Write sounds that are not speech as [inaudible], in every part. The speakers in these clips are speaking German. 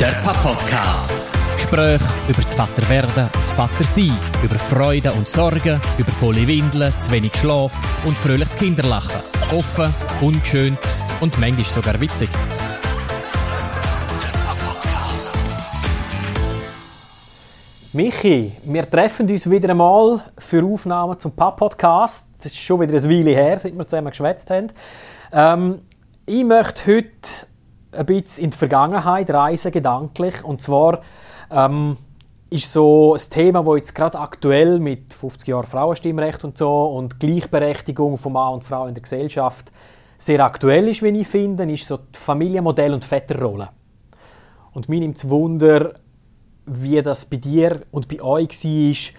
Der Papa-Podcast. Gespräche über das Vaterwerden und das Vatersein, über Freude und Sorgen, über volle Windeln, zu wenig Schlaf und fröhliches Kinderlachen. Offen, unschön und manchmal sogar witzig. Michi, wir treffen uns wieder einmal für Aufnahmen zum Pub-Podcast. Es ist schon wieder eine Weile her, seit wir zusammen geschwätzt haben. Ähm, ich möchte heute ein bisschen in die Vergangenheit reisen, gedanklich. Und zwar ähm, ist so ein Thema, das jetzt gerade aktuell mit 50 Jahren Frauenstimmrecht und so und Gleichberechtigung von Mann und Frau in der Gesellschaft sehr aktuell ist, wie ich finde, ist so die Familienmodell und Väterrolle. Und mir nimmt es Wunder, wie das bei dir und bei euch war,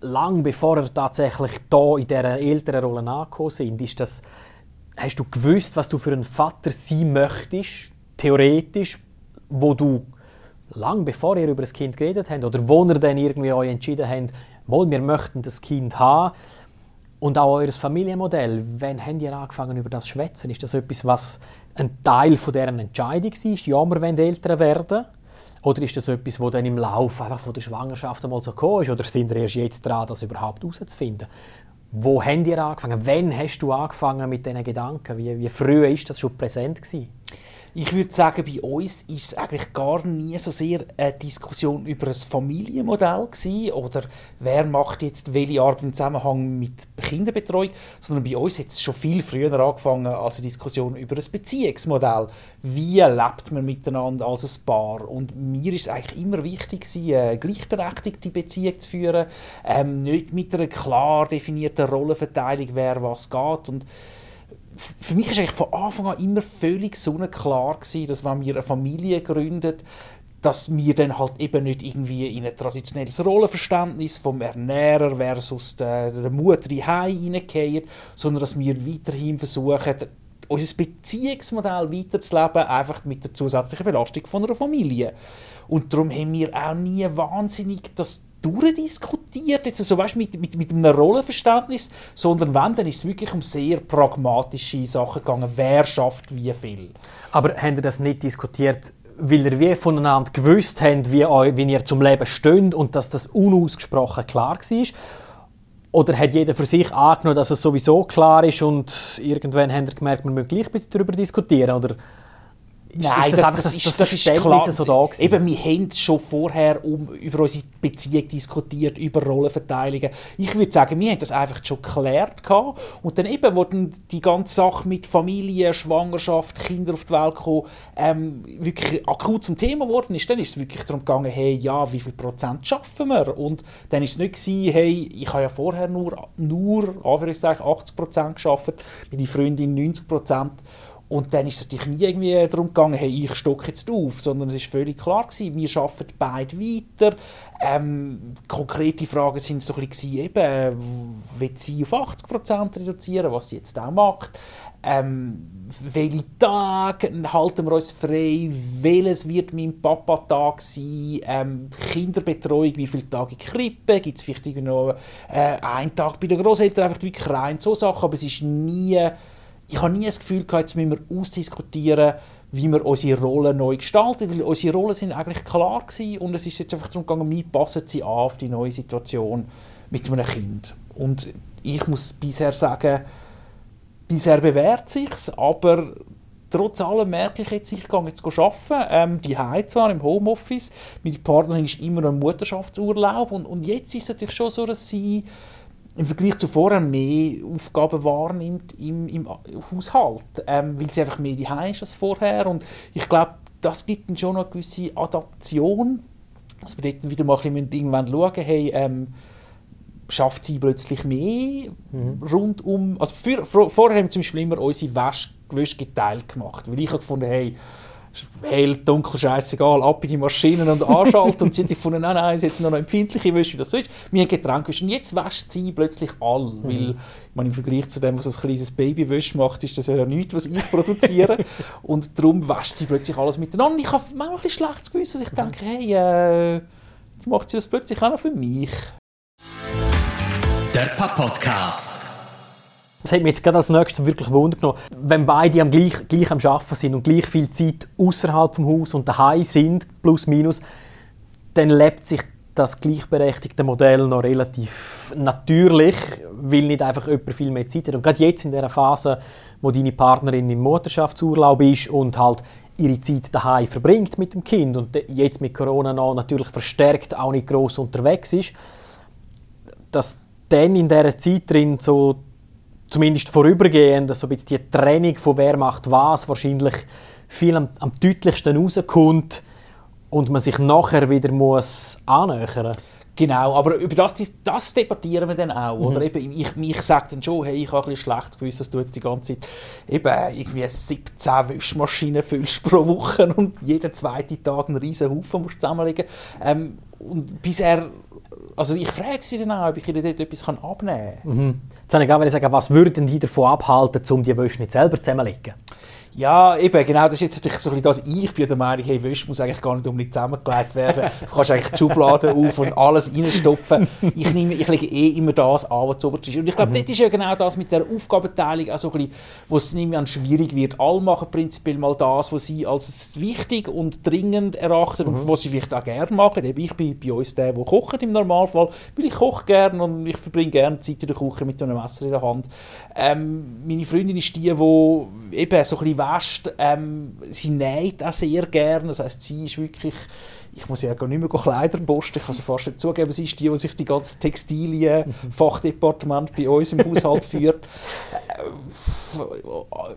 lang bevor ihr tatsächlich da in dieser älteren Rolle angekommen sind. Ist das, hast du gewusst, was du für ein Vater sein möchtest, theoretisch, wo du lang bevor ihr über das Kind geredet habt oder wo ihr dann irgendwie euch entschieden habt, mal, wir möchten das Kind haben und auch euer Familienmodell. Wann habt ihr angefangen über das zu schwätzen? Ist das etwas, was ein Teil von deren Entscheidung war? Ja, wir wollen Eltern werden? Oder ist das etwas, das dann im Laufe einfach von der Schwangerschaft einmal so gekommen ist? Oder sind ihr erst jetzt dran, das überhaupt herauszufinden? Wo habt ihr angefangen? Wann hast du angefangen mit diesen Gedanken? Wie, wie früh ist das schon präsent gewesen? Ich würde sagen, bei uns ist es eigentlich gar nie so sehr eine Diskussion über ein Familienmodell gewesen, oder wer macht jetzt welche Arbeit im Zusammenhang mit Kinderbetreuung, sondern bei uns hat es schon viel früher angefangen als eine Diskussion über ein Beziehungsmodell. Wie lebt man miteinander als ein Paar? Und mir ist es eigentlich immer wichtig eine gleichberechtigte Beziehung zu führen, ähm, nicht mit einer klar definierten Rollenverteilung, wer was geht und für mich eigentlich von Anfang an immer völlig sonnenklar gewesen, dass wenn wir eine Familie gründen, dass wir dann halt eben nicht irgendwie in ein traditionelles Rollenverständnis vom Ernährer versus der, der Mutter die hineingehen, sondern dass wir weiterhin versuchen, unser Beziehungsmodell weiterzuleben, einfach mit der zusätzlichen Belastung von einer Familie. Und darum haben wir auch nie wahnsinnig das durchdiskutiert, jetzt so, weißt, mit, mit, mit einem Rollenverständnis, sondern wenn, dann ist es wirklich um sehr pragmatische Sachen gegangen, wer schafft wie viel. Aber habt ihr das nicht diskutiert, weil ihr wie voneinander gewusst habt, wie, wie ihr zum Leben steht und dass das unausgesprochen klar war? Oder hat jeder für sich angenommen, dass es sowieso klar ist und irgendwann habt ihr gemerkt, wir müssen gleich ein bisschen darüber diskutieren? Oder Nein, ist das, das, das, ist, das ist klar. So da Eben, wir haben schon vorher um, über unsere Beziehung diskutiert, über Rollenverteilungen. Ich würde sagen, wir haben das einfach schon geklärt. Und dann eben, wo dann die ganze Sache mit Familie, Schwangerschaft, Kinder auf die Welt kommen, ähm, wirklich akut zum Thema geworden ist, dann ist es wirklich darum gegangen, hey, ja, wie viel Prozent schaffen wir? Und dann ist es nicht gewesen, hey, ich habe ja vorher nur, nur 80 Prozent geschafft, meine Freundin 90 Prozent. Und dann ist es natürlich nie irgendwie darum gegangen, hey, ich stocke jetzt auf, sondern es ist völlig klar gewesen, wir arbeiten beide weiter. Ähm, konkrete Fragen sind so ein bisschen eben, äh, will sie auf 80% reduzieren, was sie jetzt auch macht. Ähm, welche Tage halten wir uns frei? Welches wird mein Papa-Tag sein? Ähm, Kinderbetreuung, wie viele Tage Krippe? Gibt es vielleicht noch äh, einen Tag bei den Großeltern? Einfach wirklich rein so Sachen, aber es ist nie ich habe nie das Gefühl gehabt, jetzt müssen wir ausdiskutieren, wie wir unsere Rollen neu gestalten, weil unsere Rollen sind eigentlich klar gewesen und es ist jetzt einfach darum gegangen, wie passen sie an auf die neue Situation mit einem Kind. Und ich muss bisher sagen, bisher bewährt sich's, aber trotz allem merke ich jetzt, ich gehe jetzt arbeiten, ähm, die zwar im Homeoffice, meine Partnerin ist immer im Mutterschaftsurlaub und, und jetzt ist es natürlich schon so, dass sie im Vergleich zu vorher mehr Aufgaben wahrnimmt im, im Haushalt, ähm, weil sie einfach mehr die ist als vorher. Und ich glaube, das gibt dann schon noch eine gewisse Adaption, dass wir dort wieder mal ein bisschen irgendwann schauen, hey, ähm, schafft sie plötzlich mehr mhm. rund um, also für, vor, vorher haben wir zum Beispiel immer unsere Wäsche, Wäsche geteilt gemacht, weil ich habe gefunden, hey, hell, dunkel, scheißegal, ab in die Maschinen und anschalten. und sie haben gefunden, nein, nein, sie hätten noch eine empfindliche Wäsche, wie das so ist. Wir haben Getränke und jetzt wäscht sie plötzlich all. Mhm. Weil, ich meine, im Vergleich zu dem, was ein kleines Baby wäscht macht, ist das ja nichts, was ich produziere. [laughs] und darum wäscht sie plötzlich alles miteinander. Ich habe manchmal ein bisschen schlechtes Gewissen, ich denke, hey, äh, jetzt macht sie das plötzlich auch noch für mich. Der Papa-Podcast. Das hat mich jetzt gerade als nächstes wirklich Wunder genommen. Wenn beide am gleich, gleich am Arbeiten sind und gleich viel Zeit außerhalb vom Haus und daheim sind, plus minus, dann lebt sich das gleichberechtigte Modell noch relativ natürlich, weil nicht einfach jemand viel mehr Zeit hat. Und gerade jetzt in der Phase, wo deine Partnerin im Mutterschaftsurlaub ist und halt ihre Zeit daheim verbringt mit dem Kind und jetzt mit Corona noch natürlich verstärkt auch nicht groß unterwegs ist, dass dann in dieser Zeit drin so zumindest vorübergehend so ein bisschen die Trennung von wer macht was wahrscheinlich viel am, am deutlichsten rauskommt und man sich nachher wieder muss annähern Genau, aber über das, das debattieren wir dann auch. Mhm. Oder eben, ich, ich sage dann schon, hey, ich habe ein schlechtes Gewissen, dass du jetzt die ganze Zeit eben irgendwie 17 Wischmaschinen füllst pro Woche und jeden zweiten Tag einen riesen Haufen musst zusammenlegen. Ähm, und bisher, also ich frage sie dann auch, ob ich ihnen dort etwas abnehmen kann. Mhm. Jetzt wollte ich sagen, was würden die davon abhalten, um die Wäsche nicht selber zusammenzulegen? Ja, eben, genau, das ist jetzt natürlich so ein bisschen das. Ich bin der Meinung, hey, Wäsche muss eigentlich gar nicht unbedingt zusammengelegt werden. Du kannst eigentlich die Schublade [laughs] auf und alles reinstopfen. Ich, nehme, ich lege eh immer das an, was oberst ist. Und ich glaube, mhm. das ist ja genau das mit der Aufgabenteilung, also ein bisschen, wo es nicht mehr schwierig wird. Alle machen prinzipiell mal das, was sie als wichtig und dringend erachten mhm. und was sie vielleicht auch gerne machen. Eben, ich bin bei uns der, der kocht im Normalfall, weil ich koche gerne und ich verbringe gerne Zeit in der Küche mit einem Messer in der Hand. Ähm, meine Freundin ist die, die eben so ein bisschen wäscht. Ähm, sie näht auch sehr gerne. Das heisst, sie ist wirklich ich muss ja gar nicht mehr Kleider bosten, ich kann sie fast nicht zugeben, sie ist die, die sich die ganze Textilien-Fachdepartement [laughs] bei uns im Haushalt [laughs] führt.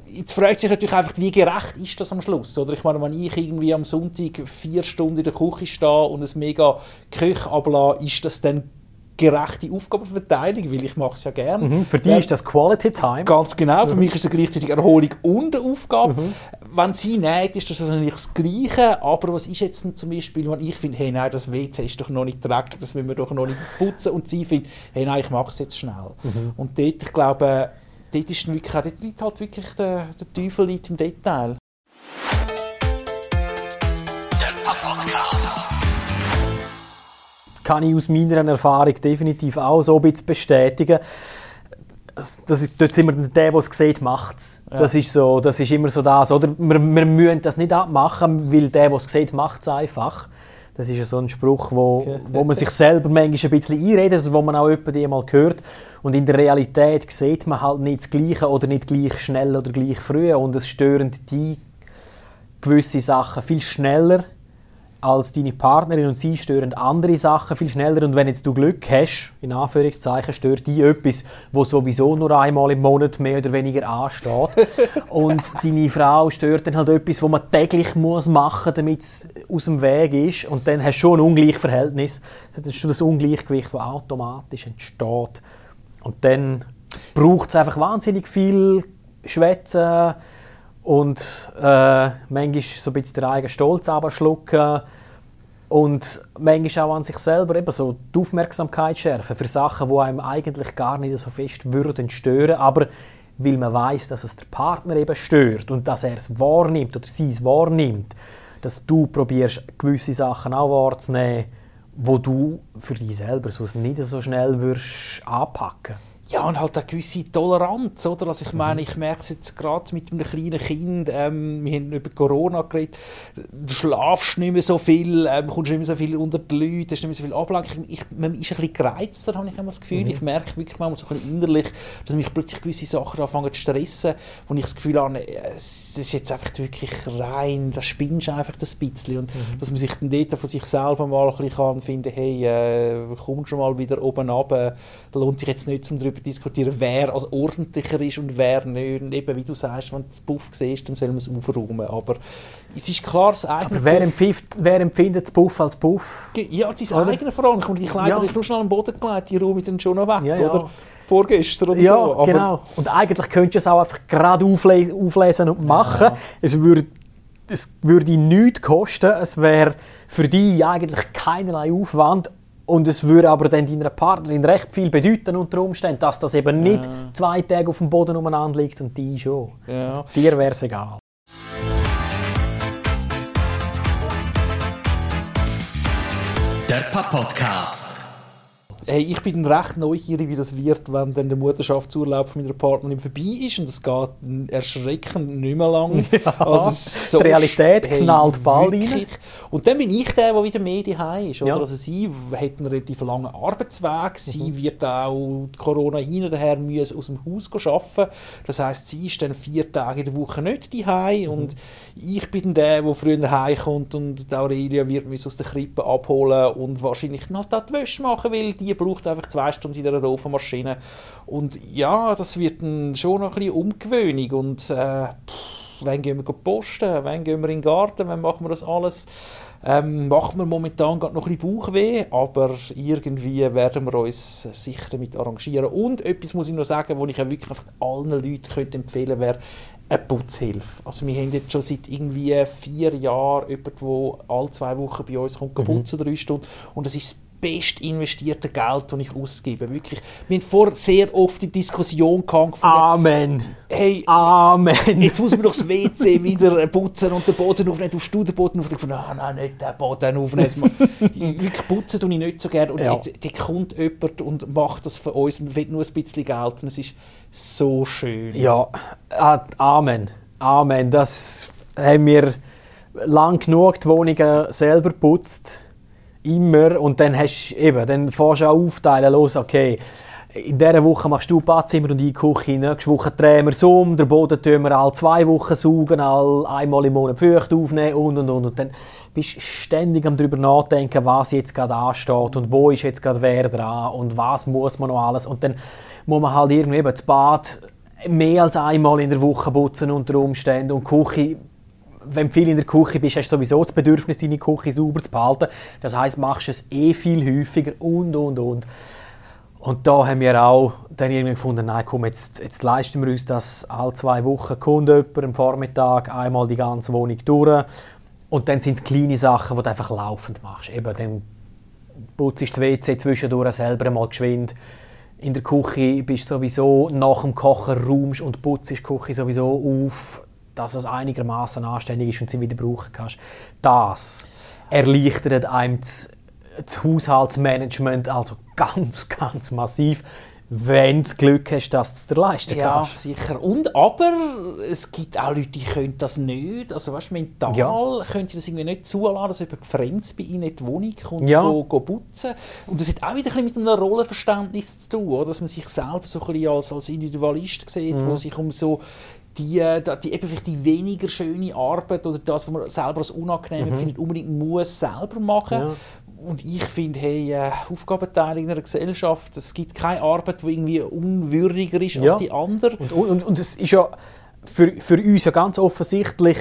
Jetzt fragt sich natürlich einfach, wie gerecht ist das am Schluss? Oder ich meine, wenn ich irgendwie am Sonntag vier Stunden in der Küche stehe und es mega Köche ablasse, ist das dann gerechte Aufgabenverteilung, weil ich mache es ja gerne. Mhm, für dich ja, ist das Quality Time. Ganz genau, für mhm. mich ist es gleichzeitig Erholung und eine Aufgabe. Mhm. Wenn sie näht, ist das natürlich das Gleiche, aber was ist jetzt zum Beispiel, wenn ich finde, hey nein, das WC ist doch noch nicht dreckig, das müssen wir doch noch nicht putzen und sie findet, hey nein, ich mache es jetzt schnell. Mhm. Und dort, ich glaube, dort ist wirklich, dort liegt halt wirklich der, der Teufel liegt im Detail. Kann ich aus meiner Erfahrung definitiv auch so ein bisschen bestätigen. Das, das, dort sind wir der, der es sieht, macht es. Ja. Das, ist so, das ist immer so das. Oder? Wir, wir müssen das nicht abmachen, weil der, der es sieht, macht es einfach. Das ist so ein Spruch, wo, okay. wo man sich selber manchmal ein bisschen einredet und wo man auch jemanden mal hört. Und in der Realität sieht man halt nicht das Gleiche oder nicht gleich schnell oder gleich früh. Und es stören die gewisse Sachen viel schneller als deine Partnerin und sie stören andere Sachen viel schneller. Und wenn jetzt du Glück hast, in Anführungszeichen, stört die etwas, wo sowieso nur einmal im Monat mehr oder weniger ansteht. [laughs] Und deine Frau stört dann halt etwas, wo man täglich muss machen, damit es aus dem Weg ist. Und dann hast du schon ein Ungleichverhältnis, das ist schon das Ungleichgewicht, das automatisch entsteht. Und dann braucht es einfach wahnsinnig viel Schwätzen und äh, manchmal so ein bisschen den eigenen Stolz abschlucken und manchmal auch an sich selber eben so die Aufmerksamkeit schärfen für Sachen, die einem eigentlich gar nicht so fest würden stören, aber weil man weiß, dass es der Partner eben stört und dass er es wahrnimmt oder sie es wahrnimmt, dass du probierst gewisse Sachen auch wahrzunehmen, wo du für dich selber so nicht so schnell würdest anpacken ja, und halt eine gewisse Toleranz, oder? Also ich meine, ich merke es jetzt gerade mit einem kleinen Kind, ähm, wir haben über Corona geredet, du schlafst nicht mehr so viel, ähm, kommst nicht mehr so viel unter die Leute, hast nicht mehr so viel Ablenkung. Ich, man ist ein bisschen gereizter, habe ich immer das Gefühl. Mhm. Ich merke wirklich manchmal so ein bisschen innerlich, dass mich plötzlich gewisse Sachen anfangen zu stressen, wo ich das Gefühl habe, es ist jetzt einfach wirklich rein, da spinnst du einfach das bisschen. Und mhm. dass man sich dann dort von sich selber mal ein bisschen kann finden, hey, äh, komm schon mal wieder oben runter, da lohnt sich jetzt nicht, um darüber darüber diskutieren, wer als ordentlicher ist und wer nicht. Und eben, wie du sagst, wenn du das Buff siehst, dann soll man es aufräumen. Aber es ist klar, das eigene wer, empfiehlt, wer empfindet das Buff als Buff? Ja, sein oder? eigener. Und die Kleider, ja. die ich nur schnell am Boden gelegt, die räume ich dann schon noch weg, ja, ja. oder? Vorgestern oder ja, so. Aber genau. Und eigentlich könntest du es auch einfach gerade aufle auflesen und machen. Ja. Es würde es würde nichts kosten, es wäre für dich eigentlich keinerlei Aufwand und es würde aber dann deiner Partnerin recht viel bedeuten unter Umständen, dass das eben nicht ja. zwei Tage auf dem Boden umeinander liegt und die schon. Ja. Dir wäre es egal. Der Papa Podcast. Hey, ich bin recht neugierig, wie das wird, wenn dann der Mutterschaftsurlaub von meiner Partnerin vorbei ist und es geht erschreckend nicht mehr lang. [laughs] Ja, also so die Realität hey, knallt bald rein. Und dann bin ich der, der wieder mehr daheim ist. Oder? Ja. Also sie hat einen relativ langen Arbeitsweg, sie mhm. wird auch Corona hin und her müssen aus dem Haus arbeiten. Das heisst, sie ist dann vier Tage in der Woche nicht daheim mhm. und ich bin der, der früher heimkommt und Aurelia wird mich aus der Krippe abholen und wahrscheinlich auch die Wäsche machen, weil die braucht einfach zwei Stunden in einer Ofenmaschine. Und ja, das wird dann schon noch ein bisschen Umgewöhnung. Und äh, wann gehen wir posten, wann gehen wir in den Garten, wann machen wir das alles. Ähm, macht mir momentan gerade noch ein bisschen Bauchweh, aber irgendwie werden wir uns sicher damit arrangieren. Und etwas muss ich noch sagen, was ich ja wirklich allen Leuten könnte empfehlen wäre eine Putzhilfe. Also wir haben jetzt schon seit irgendwie vier Jahren jemanden, der alle zwei Wochen bei uns kommt, mhm. putzen, drei Stunden. Und das ist best investierte Geld, das ich ausgebe. Wirklich. Wir haben vor sehr oft die Diskussion gehabt. Amen. Hey, Amen. Jetzt muss man doch das WC wieder putzen und den Boden aufnehmen. Du den Boden aufnehmen. Ich nein, nein, nicht den Boden aufnehmen. [laughs] wirklich putzen tue ich nicht so gerne. Und ja. jetzt, jetzt kommt jemand und macht das für uns und will nur ein bisschen Geld. Und es ist so schön. Ja, Amen. Amen. Das haben wir lang genug die Wohnungen selber geputzt immer und dann hast eben, dann fährst du auch aufteilen, los, okay, in dieser Woche machst du Badzimmer und die Küche, nächste Woche drehen wir es um, den Boden tun wir alle zwei Wochen saugen, all einmal im Monat Feucht aufnehmen und und und. Und dann bist du ständig am darüber nachdenken, was jetzt gerade ansteht und wo ist jetzt gerade wer dran und was muss man noch alles. Und dann muss man halt irgendwie eben das Bad mehr als einmal in der Woche putzen unter Umständen. Und die Küche wenn du viel in der Küche bist, hast du sowieso das Bedürfnis, deine Küche sauber zu behalten. Das heißt, machst du es eh viel häufiger und, und, und. Und da haben wir auch dann irgendwie gefunden, nein, komm, jetzt, jetzt leisten wir uns das alle zwei Wochen, kommt jemand am Vormittag einmal die ganze Wohnung durch. Und dann sind es kleine Sachen, die du einfach laufend machst. Eben, dann putzt du das WC zwischendurch selber mal geschwind. In der Küche bist du sowieso nach dem Kochen räumst und putzt die Küche sowieso auf dass es einigermaßen anständig ist und sie wieder brauchen kannst. Das erleichtert einem das, das Haushaltsmanagement also ganz, [laughs] ganz massiv wenn du Glück hast, dass du es dir leisten ja, kannst. Ja, sicher. Und, aber es gibt auch Leute, die können das nicht. Also weißt, mental ja. können die das irgendwie nicht zulassen, dass jemand Fremdes bei ihnen in die Wohnung kommt ja. go, go putzen. Und das hat auch wieder ein bisschen mit einem Rollenverständnis zu tun, oder? dass man sich selbst so ein bisschen als, als Individualist sieht, mhm. wo sich um so die, äh, die, eben vielleicht die weniger schöne Arbeit oder das, was man selber als unangenehm mhm. findet, unbedingt muss selber machen. Ja. Und ich finde, hey, äh, Aufgabenteilung in einer Gesellschaft, es gibt keine Arbeit, die irgendwie unwürdiger ist ja. als die andere. Und, und, und es ist ja für, für uns ja ganz offensichtlich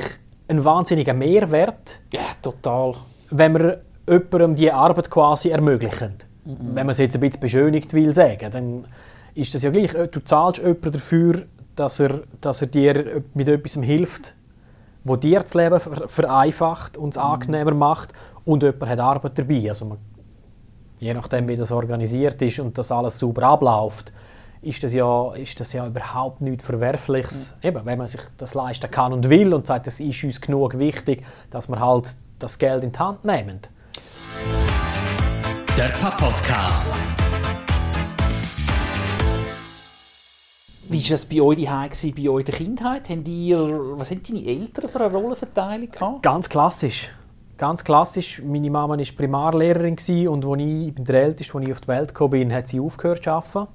ein wahnsinniger Mehrwert. Ja, total. Wenn wir jemandem diese Arbeit quasi ermöglichen. Mhm. Wenn man es jetzt ein bisschen beschönigt will sagen, dann ist das ja gleich. Du zahlst jemanden dafür, dass er, dass er dir mit etwas hilft, wo dir das Leben vereinfacht und es mhm. angenehmer macht und jemand hat Arbeit dabei. Also man, je nachdem, wie das organisiert ist und das alles sauber abläuft, ist das ja, ist das ja überhaupt nichts Verwerfliches. Mhm. Eben, wenn man sich das leisten kann und will und sagt, es ist uns genug wichtig, dass wir halt das Geld in die Hand nehmen. Der Podcast. Wie war das bei euch daheim, bei der Kindheit? Haben ihr, was haben deine Eltern für eine Rollenverteilung gehabt? Ganz klassisch. Ganz klassisch. Meine Mama war Primarlehrerin und als ich, ich bin der Älteste, als ich auf die Welt gekommen bin, hat sie aufgehört zu arbeiten.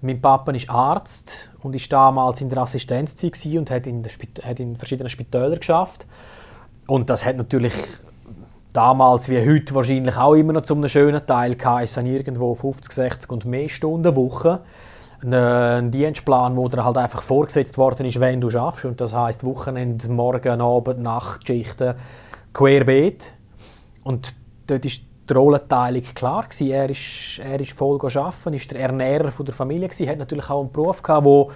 Mein Papa ist Arzt und war damals in der Assistenzzeit und hat in, hat in verschiedenen Spitälern geschafft. Und das hat natürlich damals wie heute wahrscheinlich auch immer noch zu einem schönen Teil geheißen, irgendwo 50, 60 und mehr Stunden Woche ein Dienstplan, wo dir halt einfach vorgesetzt worden ist, wenn du schaffst. Und das heißt Wochenende, Morgen, Abend, Nachtschichten, querbeet. Und dort ist die Rollenteilung klar gewesen. Er ist, er ist voll arbeiten, ist der Ernährer von der Familie gewesen, hat natürlich auch einen Beruf gehabt, wo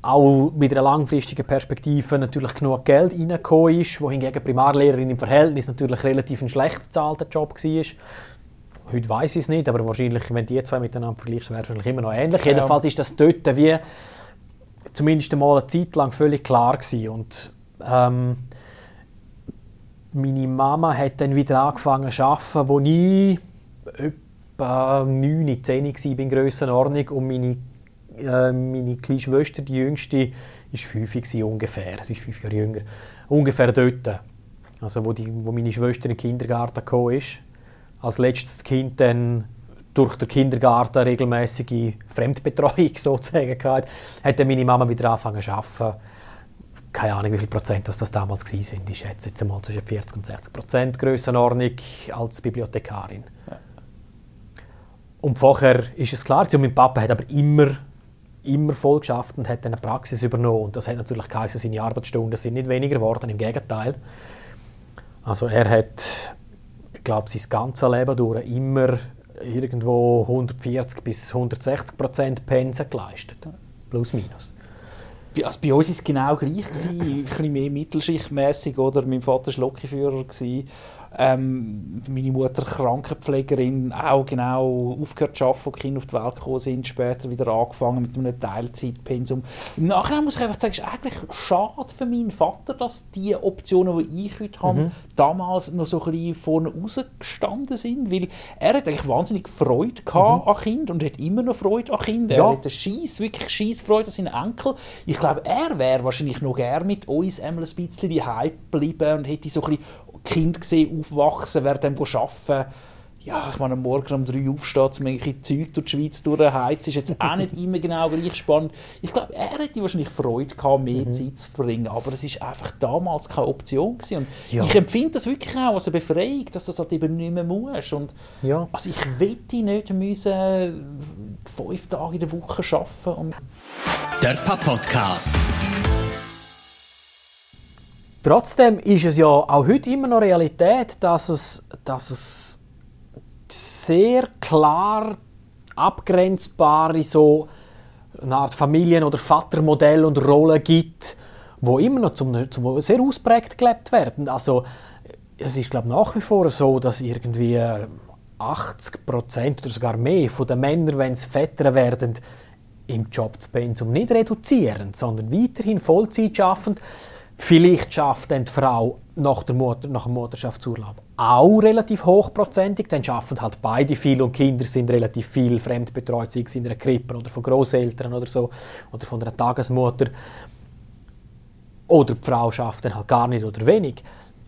auch mit einer langfristigen Perspektive natürlich genug Geld reingekommen ist, wohingegen Primarlehrerin im Verhältnis natürlich relativ ein schlecht bezahlter Job war. Heute weiß ich es nicht, aber wahrscheinlich, wenn die zwei miteinander vergleichst, wäre es wahrscheinlich immer noch ähnlich. Ja. Jedenfalls ist das dort wie zumindest einmal eine Zeit lang völlig klar gewesen. Und ähm, meine Mama hat dann wieder angefangen zu arbeiten, wo ich etwa 9, 10 war in Grössenordnung und meine, äh, meine kleine Schwester, die jüngste, war 5 ungefähr. Sie ist 5 Jahre jünger. Ungefähr dort. Also wo, die, wo meine Schwester in den Kindergarten gekommen ist. Als letztes Kind dann durch den Kindergarten regelmäßige Fremdbetreuung [laughs] sozusagen gehabt, hat dann meine Mama wieder angefangen zu arbeiten. Keine Ahnung, wie viel Prozent das, das damals waren. Ich schätze jetzt mal zwischen 40 und 60 Prozent Grössenordnung als Bibliothekarin. Ja. Und vorher ist es klar, und mein Papa hat aber immer, immer voll geschafft und hat eine Praxis übernommen. Und das hat natürlich geheißen, seine Arbeitsstunden sind nicht weniger geworden, im Gegenteil. Also er hat, glaube, sein ganzes Leben durch immer irgendwo 140 bis 160 Prozent Pensen geleistet. Plus, minus. Also bei uns war es genau gleich. ein bisschen mehr mittelschichtmässig. Oder? Mein Vater war Lokführer. Ähm, meine Mutter Krankenpflegerin, auch genau aufgehört zu arbeiten, als die Kinder auf die Welt gekommen sind, später wieder angefangen mit einem Teilzeitpensum. Im Nachhinein muss ich einfach sagen, es ist eigentlich schade für meinen Vater, dass die Optionen, die ich heute habe, mhm. damals noch so ein bisschen vorne rausgestanden sind, weil er hat eigentlich wahnsinnig Freude gehabt mhm. an Kind und hat immer noch Freude an Kind. Er ja. hat Scheiss, wirklich Scheissfreude an seinen Enkel. Ich glaube, er wäre wahrscheinlich noch gerne mit uns einmal ein bisschen die geblieben und hätte so ein bisschen Kind gesehen aufwachsen, während dem arbeiten. Ja, ich meine, am Morgen um drei aufsteht, um irgendwelche Zeug durch die Schweiz durchheizen, ist jetzt auch nicht [laughs] immer genau gleich spannend. Ich glaube, er hätte wahrscheinlich Freude gehabt, mehr mhm. Zeit zu verbringen, aber es ist einfach damals keine Option gewesen. Und ja. ich empfinde das wirklich auch als eine Befreiung, dass du das halt eben nicht mehr musst. Und ja. also ich wette nicht müssen fünf Tage in der Woche arbeiten. Der Papa-Podcast. Trotzdem ist es ja auch heute immer noch Realität, dass es, dass es sehr klar abgrenzbare so eine Art Familien- oder Vatermodell und Rollen gibt, wo immer noch zum, zum sehr ausprägt gelebt werden. Also es ist glaube nach wie vor so, dass irgendwie 80 Prozent oder sogar mehr von den Männern, wenn sie Väter werden, im Job das Pensum nicht reduzieren, sondern weiterhin Vollzeit schaffen. Vielleicht schafft dann die Frau nach, der Mutter, nach dem Mutterschaftsurlaub auch relativ hochprozentig. Dann schaffen halt beide viel und Kinder sind relativ viel fremdbetreut, sei es in einer Krippe oder von Großeltern oder so oder von einer Tagesmutter. Oder die Frau schafft dann halt gar nicht oder wenig.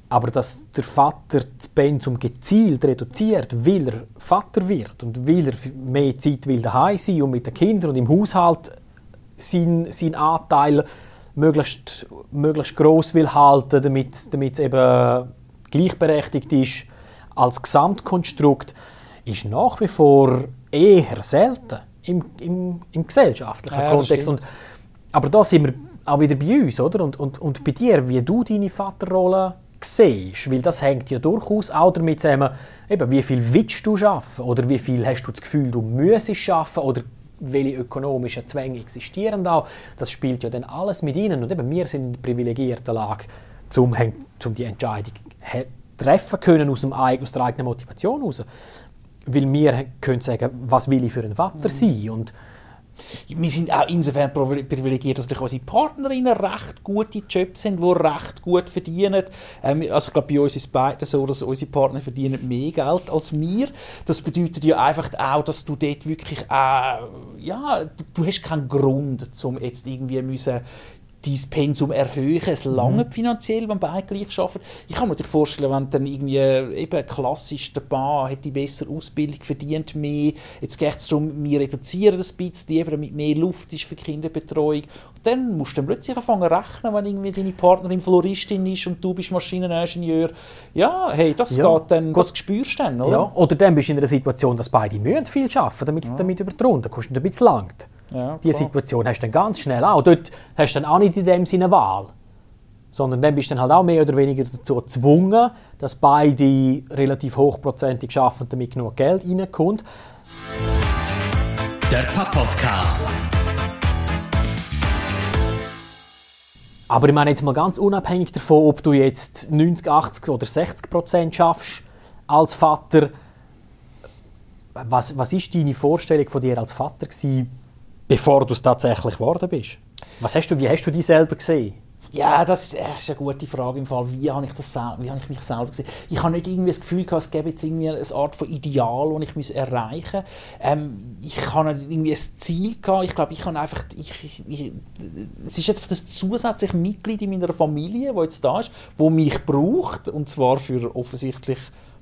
Aber dass der Vater das Pensum gezielt reduziert, weil er Vater wird und weil er mehr Zeit will daheim sein und mit den Kindern und im Haushalt seinen, seinen Anteil möglichst, möglichst gross will halten, damit, damit es eben gleichberechtigt ist als Gesamtkonstrukt, ist nach wie vor eher selten im, im, im gesellschaftlichen ja, Kontext. Und, aber da sind wir auch wieder bei uns, oder? Und, und, und bei dir, wie du deine Vaterrolle siehst, weil das hängt ja durchaus auch damit zusammen, eben, wie viel willst du schaffen oder wie viel hast du das Gefühl, du müsstest schaffen oder welche ökonomischen Zwänge existieren da. Das spielt ja dann alles mit ihnen. Und eben wir sind in der privilegierten Lage, um, um die Entscheidung treffen können aus, dem, aus der eigenen Motivation heraus. Weil wir können sagen, was will ich für ein Vater mhm. sein und wir sind auch insofern privilegiert, dass unsere Partnerinnen recht gute Jobs haben, die recht gut verdienen. Ähm, also ich glaube, bei uns ist es beide so, dass unsere Partner verdienen mehr Geld als wir. Das bedeutet ja einfach auch, dass du dort wirklich, äh, ja, du, du hast keinen Grund, um jetzt irgendwie müssen dein Pensum erhöhen. Es lange mhm. finanziell, wenn beide gleich arbeiten. Ich kann mir natürlich vorstellen, wenn dann irgendwie eben klassisch der Mann hat die bessere Ausbildung, verdient mehr, jetzt geht es darum, wir reduzieren das ein bisschen, lieber damit mehr Luft ist für die Kinderbetreuung. Und dann musst du dann plötzlich anfangen zu rechnen, wenn irgendwie deine Partnerin Floristin ist und du bist Maschineningenieur. Ja, hey, das ja. geht dann, das spürst du dann, oder? Ja. Oder dann bist du in einer Situation, dass beide müssen viel arbeiten, damit ja. damit über die Runde kommst ein bisschen langt. Ja, Diese Situation hast du dann ganz schnell auch. Dort hast du dann auch nicht in dem Sinne Wahl. Sondern dann bist du dann halt auch mehr oder weniger dazu gezwungen, dass beide relativ hochprozentig arbeiten, damit genug Geld reinkommt. Der Podcast. Aber ich meine jetzt mal ganz unabhängig davon, ob du jetzt 90, 80 oder 60 Prozent schaffst als Vater. Was, was ist deine Vorstellung von dir als Vater gewesen, bevor du es tatsächlich geworden bist? Was hast du, wie hast du dich selber gesehen? Ja, das ist, eine gute Frage im Fall. Wie habe ich, das, wie habe ich mich selber gesehen? Ich habe nicht irgendwie das Gefühl gehabt, es gäbe jetzt irgendwie eine Art von Ideal, das ich erreichen muss. Ähm, ich habe irgendwie ein Ziel gehabt. Ich glaube, ich habe einfach... Ich, ich, ich, es ist jetzt das zusätzliche Mitglied in meiner Familie, das jetzt da ist, wo mich braucht. Und zwar für offensichtlich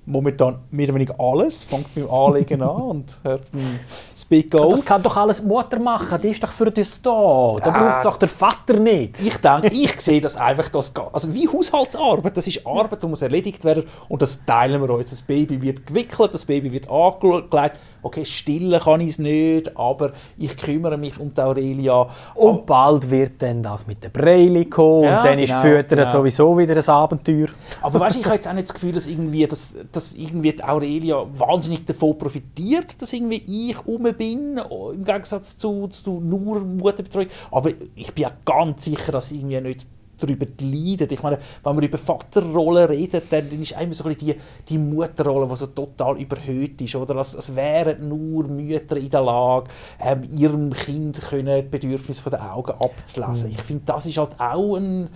momentan mehr oder weniger alles, fängt beim Anlegen an und hört ein Speak Go. Das kann doch alles Mutter machen, die ist doch für das da. Da äh, braucht es auch der Vater nicht. Ich denke, ich sehe das einfach, das, also wie Haushaltsarbeit, das ist Arbeit, die muss erledigt werden und das teilen wir uns. Das Baby wird gewickelt, das Baby wird angelegt, okay, stillen kann ich es nicht, aber ich kümmere mich um die Aurelia. Und bald wird dann das mit der Breili kommen ja, und dann ist genau, Füttern genau. sowieso wieder ein Abenteuer. Aber weißt, ich habe jetzt auch nicht das Gefühl, dass irgendwie das dass irgendwie die Aurelia wahnsinnig davon profitiert, dass irgendwie ich um bin, im Gegensatz zu, zu nur Mutterbetreuung. Aber ich bin ja ganz sicher, dass irgendwie nicht darüber leidet. Ich meine, wenn man über Vaterrolle redet, dann ist immer so ein die, die Mutterrolle, die so total überhöht ist. Oder als, als wären nur Mütter in der Lage, ähm, ihrem Kind können die Bedürfnisse von den Augen abzulesen. Mhm. Ich finde, das ist halt auch ein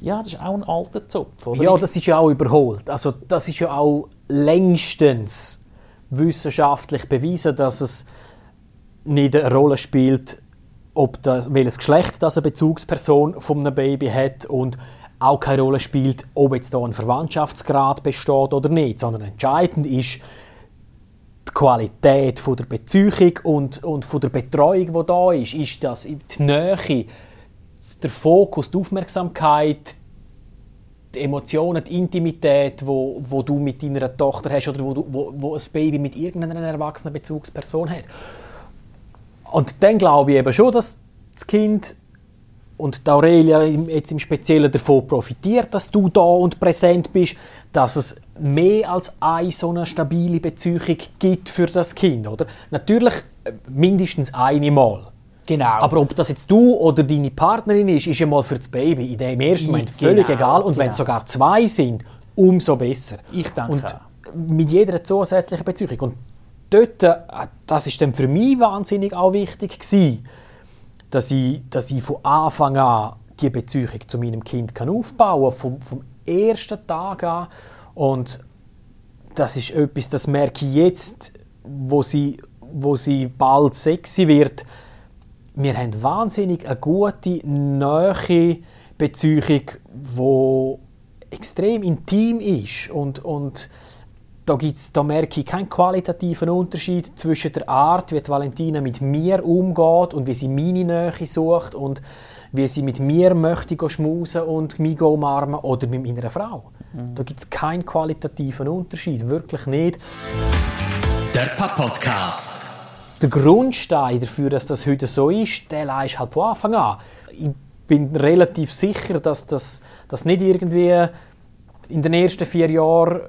ja, das ist auch ein alter Zopf. Oder? Ja, das ist ja auch überholt. Also das ist ja auch längstens wissenschaftlich bewiesen, dass es nicht eine Rolle spielt, ob das, welches Geschlecht das eine Bezugsperson von einem Baby hat und auch keine Rolle spielt, ob jetzt da ein Verwandtschaftsgrad besteht oder nicht, sondern entscheidend ist die Qualität von der Beziehung und, und von der Betreuung, die da ist. Ist das die Nähe, der Fokus, die Aufmerksamkeit, die Emotionen, die Intimität, wo, wo du mit deiner Tochter hast oder wo, du, wo, wo ein Baby mit irgendeiner erwachsenen Bezugsperson hat. Und dann glaube ich eben schon, dass das Kind und Aurelia jetzt im Speziellen davon profitiert, dass du da und präsent bist, dass es mehr als eine so eine stabile Beziehung gibt für das Kind, oder? Natürlich äh, mindestens einmal. Genau. Aber ob das jetzt du oder deine Partnerin ist, ist ja mal für das Baby in dem ersten Moment völlig genau, egal. Und genau. wenn es sogar zwei sind, umso besser. Ich denke Und mit jeder zusätzlichen Beziehung. Und dort, äh, das ist dann für mich wahnsinnig auch wichtig gewesen, dass ich, dass ich von Anfang an die Beziehung zu meinem Kind kann aufbauen kann, vom, vom ersten Tag an. Und das ist etwas, das merke ich jetzt, wo sie, wo sie bald sexy wird, wir haben wahnsinnig eine gute, neue Beziehung, die extrem intim ist und, und da, gibt's, da merke ich keinen qualitativen Unterschied zwischen der Art, wie Valentina mit mir umgeht und wie sie meine Nähe sucht und wie sie mit mir möchte schmusen und mich umarmen oder mit meiner Frau. Mhm. Da gibt es keinen qualitativen Unterschied, wirklich nicht. Der Papa-Podcast der Grundstein dafür, dass das heute so ist, der ist halt von Anfang an. Ich bin relativ sicher, dass das dass nicht irgendwie in den ersten vier Jahren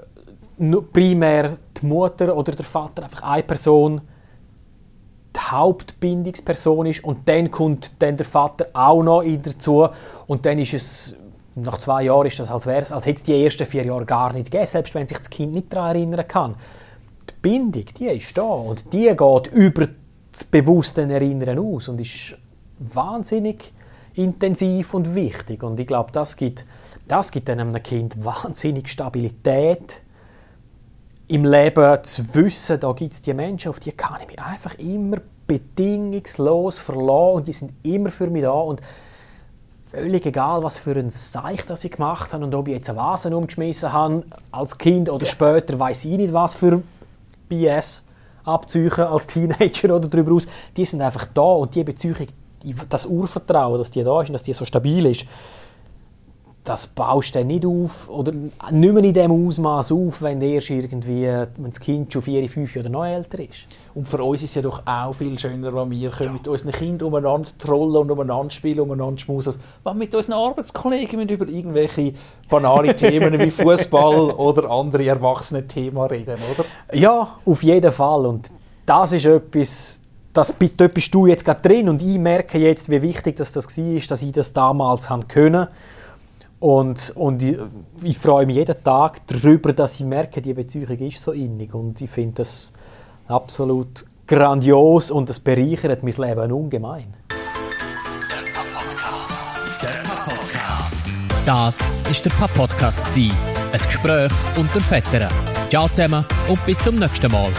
primär die Mutter oder der Vater einfach eine Person die Hauptbindungsperson ist und dann kommt dann der Vater auch noch dazu und dann ist es nach zwei Jahren ist das als wäre als hätte es die ersten vier Jahre gar nichts gegeben, selbst wenn sich das Kind nicht daran erinnern kann die Bindung, die ist da und die geht über das bewusste Erinnern aus und ist wahnsinnig intensiv und wichtig. Und ich glaube, das gibt, das gibt einem Kind [laughs] wahnsinnig Stabilität im Leben zu wissen, da gibt es die Menschen, auf die kann ich mich einfach immer bedingungslos verlassen und die sind immer für mich da und völlig egal, was für ein Seich das ich gemacht habe und ob ich jetzt einen Vasen umgeschmissen habe als Kind oder später, weiß ich nicht, was für BS abziehen als Teenager oder darüber aus, die sind einfach da und die Beziehung, das Urvertrauen, dass die da ist und dass die so stabil ist, das baust du nicht auf oder nicht mehr in dem Ausmaß auf, wenn erst irgendwie, wenn das Kind schon vier, fünf oder noch älter ist. Und für uns ist es ja doch auch viel schöner, wenn wir ja. mit unseren Kindern umeinander trollen und umeinander spielen, umeinander schmusen, als wenn wir mit unseren Arbeitskollegen über irgendwelche banale [laughs] Themen wie Fußball oder andere erwachsene Themen reden, oder? Ja, auf jeden Fall. Und das ist etwas, das, bist du jetzt gerade drin und ich merke jetzt, wie wichtig das, das war, dass ich das damals können konnte und, und ich, ich, freue mich jeden Tag darüber, dass ich merke, die Beziehung ist so innig. Und ich finde das absolut grandios und es bereichert mein Leben ungemein. Der Podcast. Das ist der Papp Podcast ein Gespräch unter Vettern. Ciao zusammen und bis zum nächsten Mal.